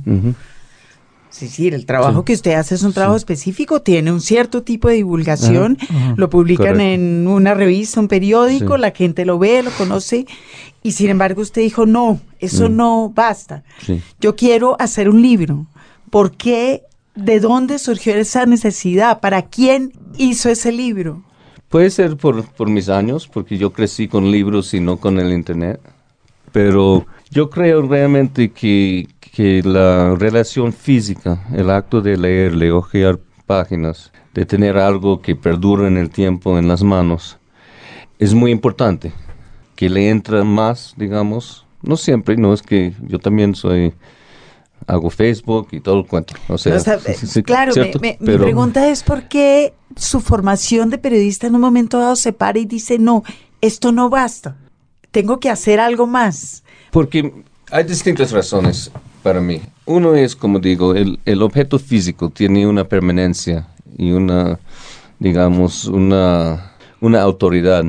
Sí, sí, el trabajo que usted hace es un trabajo específico, tiene un cierto tipo de divulgación, lo publican en una revista, un periódico, la gente lo ve, lo conoce, y sin embargo usted dijo, no, eso mm. no basta. Yo quiero hacer un libro. ¿Por qué? ¿De dónde surgió esa necesidad? ¿Para quién hizo ese libro? Puede ser por, por mis años, porque yo crecí con libros y no con el Internet, pero yo creo realmente que que la relación física, el acto de leer, de hojear páginas, de tener algo que perdura en el tiempo en las manos, es muy importante. Que le entra más, digamos, no siempre, no es que yo también soy hago Facebook y todo el cuento. O sea, claro, mi pregunta es por qué su formación de periodista en un momento dado se para y dice, no, esto no basta, tengo que hacer algo más. Porque hay distintas razones para mí. Uno es, como digo, el, el objeto físico tiene una permanencia y una, digamos, una, una autoridad,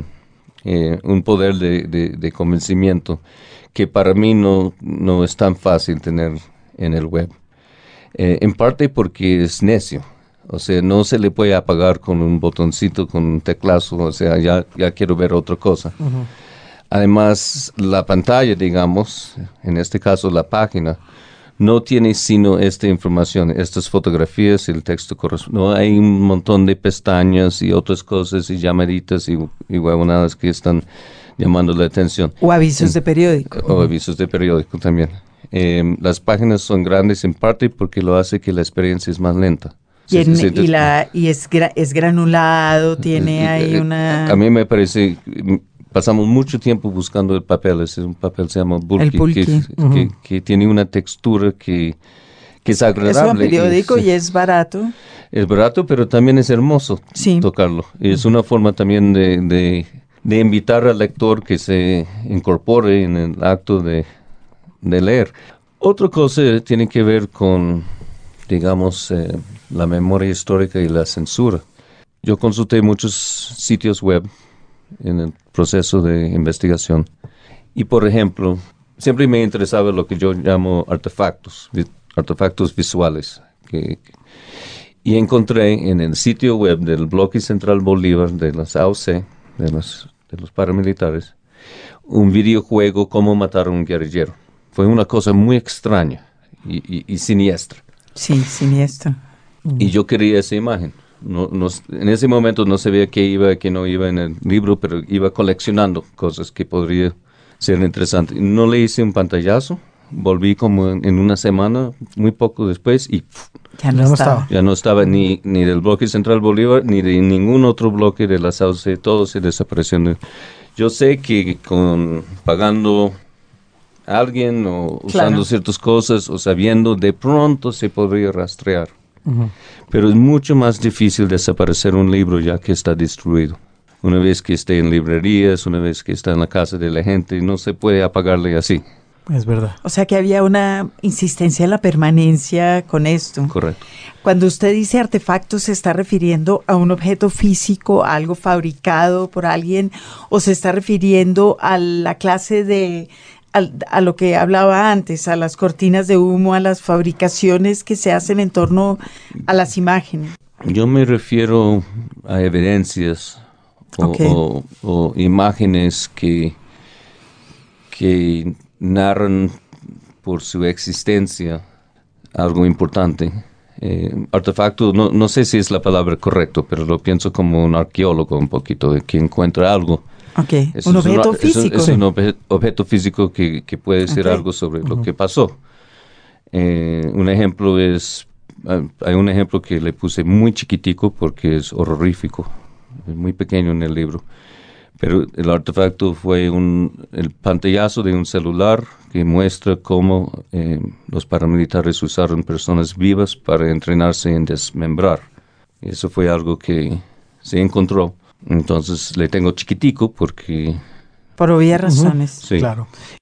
eh, un poder de, de, convencimiento que para mí no, no es tan fácil tener en el web. Eh, en parte porque es necio. O sea, no se le puede apagar con un botoncito, con un teclazo. O sea, ya, ya quiero ver otra cosa. Además, la pantalla, digamos, en este caso la página, no tiene sino esta información, estas fotografías y el texto correspondiente. No hay un montón de pestañas y otras cosas y llamaditas y, y huevonadas que están llamando la atención. O avisos de periódico. O avisos de periódico también. Em, las páginas son grandes en parte porque lo hace que la experiencia es más lenta. Y, la, y es, es granulado, tiene ahí una... A mí me parece pasamos mucho tiempo buscando el papel. es un papel se llama bulky, que, tiene una textura que, es agradable. Es un periódico y es, barato. Es barato, pero también es hermoso tocarlo. Y es una forma también de, de, invitar al lector que se incorpore en el acto de, de leer. Otra cosa tiene que ver con, digamos, eh, la memoria histórica y la censura. Yo consulté muchos sitios web en el proceso de investigación. Y por ejemplo, siempre me interesaba lo que yo llamo artefactos, artefactos visuales. y encontré en el sitio web del Bloque Central Bolívar de las AOC, de los, de los paramilitares, un videojuego Cómo matar a un guerrillero. Fue una cosa muy extraña y, siniestra. Sí, siniestra. Y yo quería esa imagen no, en ese momento no sabía qué iba, qué no iba en el libro, pero iba coleccionando cosas que podría ser interesantes. No le hice un pantallazo, volví como en, una semana, muy poco después, y ya no, estaba. Ya no estaba ni, ni del bloque Central Bolívar, ni de ningún otro bloque de la Sauce, todo se desapareció. Yo sé que con pagando a alguien o usando ciertas cosas o sabiendo, de pronto se podría rastrear. Pero es mucho más difícil desaparecer un libro ya que está destruido. Una vez que esté en librerías, una vez que está en la casa de la gente, no se puede apagarle así. Es verdad. O sea que había una insistencia en la permanencia con esto. Correcto. Cuando usted dice artefacto, ¿se está refiriendo a un objeto físico, a algo fabricado por alguien, o se está refiriendo a la clase de a, lo que hablaba antes, a las cortinas de humo, a las fabricaciones que se hacen en torno a las imágenes. Yo me refiero a evidencias o, imágenes que, que narran por su existencia algo importante. Eh, artefacto, no, no, sé si es la palabra correcta, pero lo pienso como un arqueólogo un poquito, que encuentra algo un objeto físico. Es un, objeto físico que, puede decir algo sobre lo que pasó. Eh, un ejemplo es, ah, hay un ejemplo que le puse muy chiquitico porque es horrorífico, es muy pequeño en el libro. Pero el artefacto fue un, el pantallazo de un celular que muestra cómo eh, los paramilitares usaron personas vivas para entrenarse en desmembrar. Eso fue algo que se encontró entonces le tengo chiquitico porque... Por obvias razones. Claro.